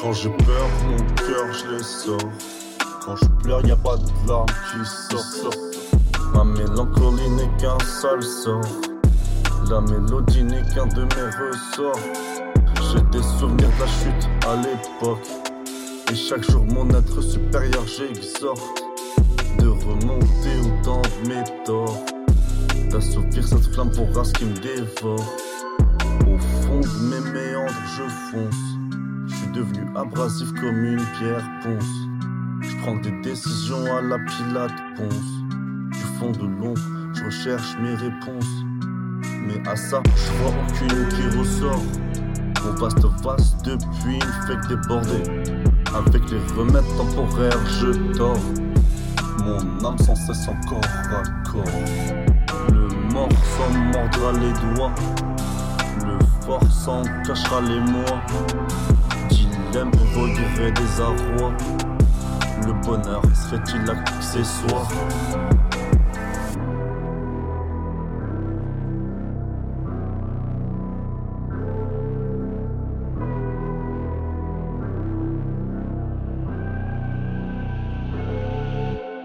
Quand j'ai peur, mon cœur, je les sors. Quand je pleure, y a pas de larmes qui sortent. Ma mélancolie n'est qu'un sale sort. La mélodie n'est qu'un de mes ressorts. J'ai des souvenirs de la chute à l'époque. Et chaque jour, mon être supérieur, j'exhorte de remonter autant de mes torts. D'assouvir cette flamme pour race qui me dévore. Au fond de mes méandres, je fonce. Devenu abrasif comme une pierre ponce. Je prends des décisions à la Pilate ponce. Du fond de l'ombre, je recherche mes réponses. Mais à ça, je vois aucune qui ressort. Mon vaste face depuis une fake débordée. Avec les remèdes temporaires, je dors. Mon âme sans cesse encore à corps. Le mort s'en mordra les doigts. Le fort s'en cachera les mois. Regret des arrois. Le bonheur serait-il accessoire?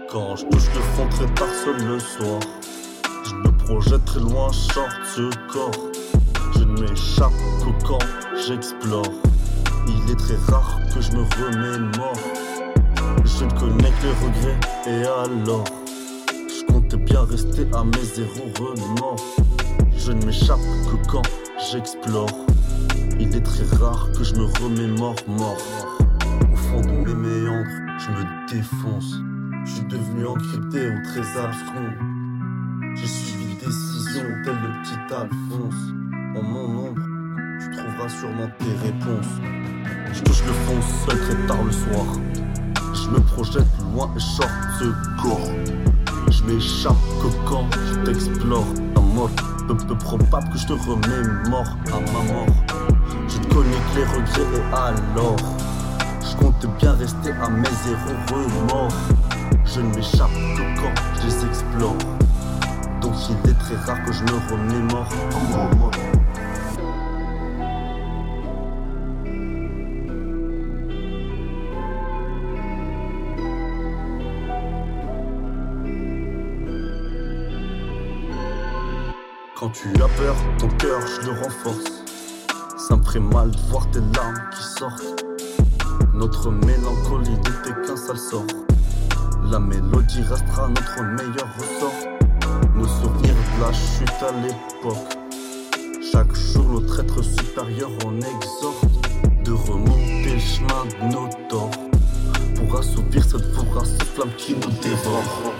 Quand je touche le fond très tard seul le soir, je me projette très loin, short ce corps. Je ne m'échappe qu'au quand j'explore. Il est très rare que je me remémore. Je ne connais que regrets et alors, je comptais bien rester à mes zéros remords. Je ne m'échappe que quand j'explore. Il est très rare que je me remémore mort. Au fond de mes méandres, je me défonce. Je suis devenu encrypté au très abscon. J'ai suivi décision tel le petit Alphonse. En mon ombre, tu trouveras sûrement tes réponses. Je touche le fond seul très tard le soir. Je me projette loin et short ce corps. Je m'échappe que quand je t'explore. Un mort peu, peu probable que je te remémore à ma mort. Je ne connais que les regrets et alors. Je compte bien rester à mes zéros remords. Je ne m'échappe que quand je les explore. Donc il est très rare que je me remémore. Quand tu as peur, ton cœur, je le renforce. Ça me ferait mal de voir tes larmes qui sortent. Notre mélancolie n'était qu'un sale sort. La mélodie restera notre meilleur ressort. Nos souvenirs de la chute à l'époque. Chaque jour, notre être supérieur en exhorte de remonter le chemin de nos torts. Pour assouvir cette vorace flamme qui nous dévore.